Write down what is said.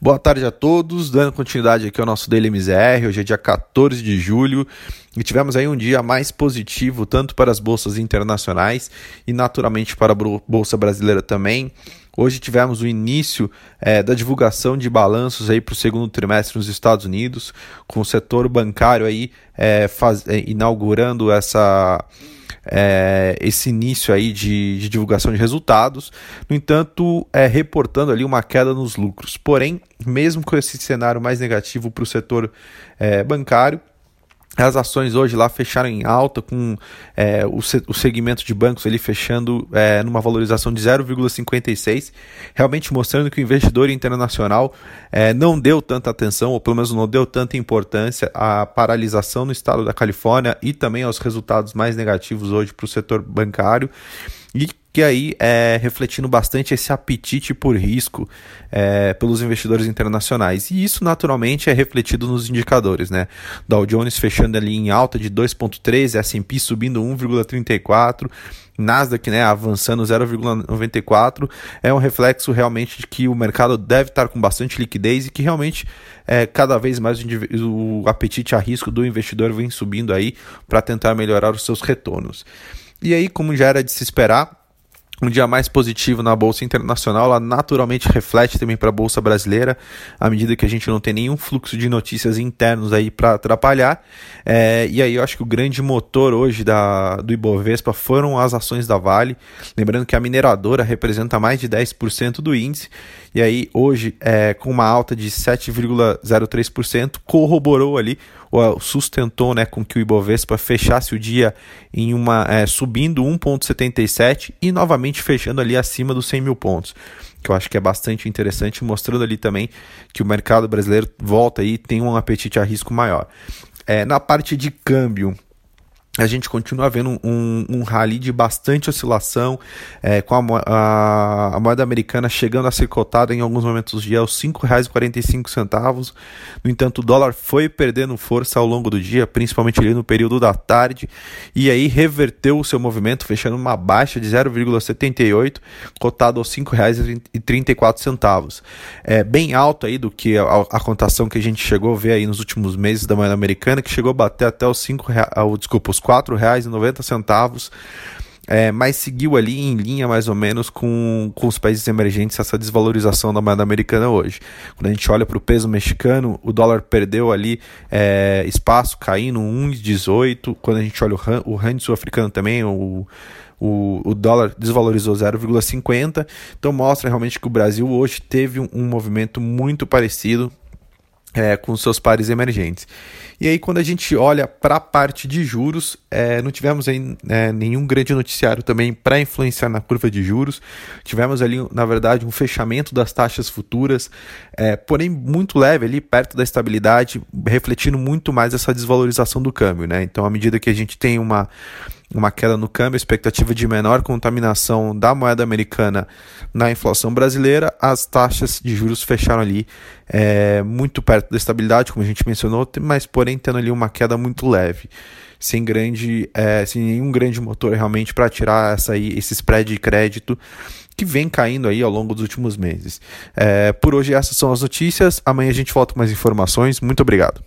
Boa tarde a todos, dando continuidade aqui ao nosso Daily MZR, hoje é dia 14 de julho e tivemos aí um dia mais positivo tanto para as bolsas internacionais e naturalmente para a bolsa brasileira também. Hoje tivemos o início é, da divulgação de balanços aí para o segundo trimestre nos Estados Unidos, com o setor bancário aí é, faz, é, inaugurando essa é, esse início aí de, de, divulgação de resultados, no entanto, é, reportando ali uma queda nos lucros. Porém, mesmo com esse cenário mais negativo para o setor é, bancário, as ações hoje lá fecharam em alta, com é, o, o, segmento de bancos ali fechando é, numa valorização de 0,56, realmente mostrando que o investidor internacional é, não deu tanta atenção, ou pelo menos não deu tanta importância à paralisação no estado da Califórnia e também aos resultados mais negativos hoje para o setor bancário. E que aí é refletindo bastante esse apetite por risco é, pelos investidores internacionais. E isso naturalmente é refletido nos indicadores, né? Dow Jones fechando ali em alta de 2,3, S&P subindo 1,34, Nasdaq né, avançando 0,94, é um reflexo realmente de que o mercado deve estar com bastante liquidez e que realmente é, cada vez mais o, o apetite a risco do investidor vem subindo aí para tentar melhorar os seus retornos. E aí, como já era de se esperar, um dia mais positivo na bolsa internacional, ela naturalmente reflete também para a bolsa brasileira, à medida que a gente não tem nenhum fluxo de notícias internos aí para atrapalhar. É, e aí eu acho que o grande motor hoje da, do Ibovespa foram as ações da Vale. Lembrando que a mineradora representa mais de 10% do índice, e aí hoje, é, com uma alta de 7,03%, corroborou ali sustentou né, com que o Ibovespa fechasse o dia em uma é, subindo 1,77 e novamente fechando ali acima dos 100 mil pontos que eu acho que é bastante interessante, mostrando ali também que o mercado brasileiro volta e tem um apetite a risco maior. É, na parte de câmbio, a gente continua vendo um, um rally de bastante oscilação, é, com a, a, a, moeda americana chegando a ser cotada em alguns momentos do dia aos R$ 5,45. No entanto, o dólar foi perdendo força ao longo do dia, principalmente ali no período da tarde, e aí reverteu o seu movimento, fechando uma baixa de 0,78, cotado aos R$ 5,34. É bem alto aí do que a, a, cotação que a gente chegou a ver aí nos últimos meses da moeda americana, que chegou a bater até os 5 reais, desculpa, os R$ 4,90, é, mas seguiu ali em linha mais ou menos com, com os países emergentes essa desvalorização da moeda americana hoje. Quando a gente olha para o peso mexicano, o dólar perdeu ali é, espaço, caindo 1,18. Quando a gente olha o, o rand sul-africano também, o, o, o, dólar desvalorizou 0,50. Então mostra realmente que o Brasil hoje teve um, um movimento muito parecido é, com seus pares emergentes. E aí, quando a gente olha para a parte de juros, é, não tivemos aí, é, nenhum grande noticiário também para influenciar na curva de juros. Tivemos ali, na verdade, um fechamento das taxas futuras, é, porém muito leve ali, perto da estabilidade, refletindo muito mais essa desvalorização do câmbio. Né? Então, à medida que a gente tem uma uma queda no câmbio, expectativa de menor contaminação da moeda americana na inflação brasileira, as taxas de juros fecharam ali é, muito perto da estabilidade, como a gente mencionou, mas porém tendo ali uma queda muito leve, sem grande, é, sem nenhum grande motor realmente para tirar essa aí, esse spread de crédito que vem caindo aí ao longo dos últimos meses. É, por hoje essas são as notícias. Amanhã a gente volta com mais informações. Muito obrigado.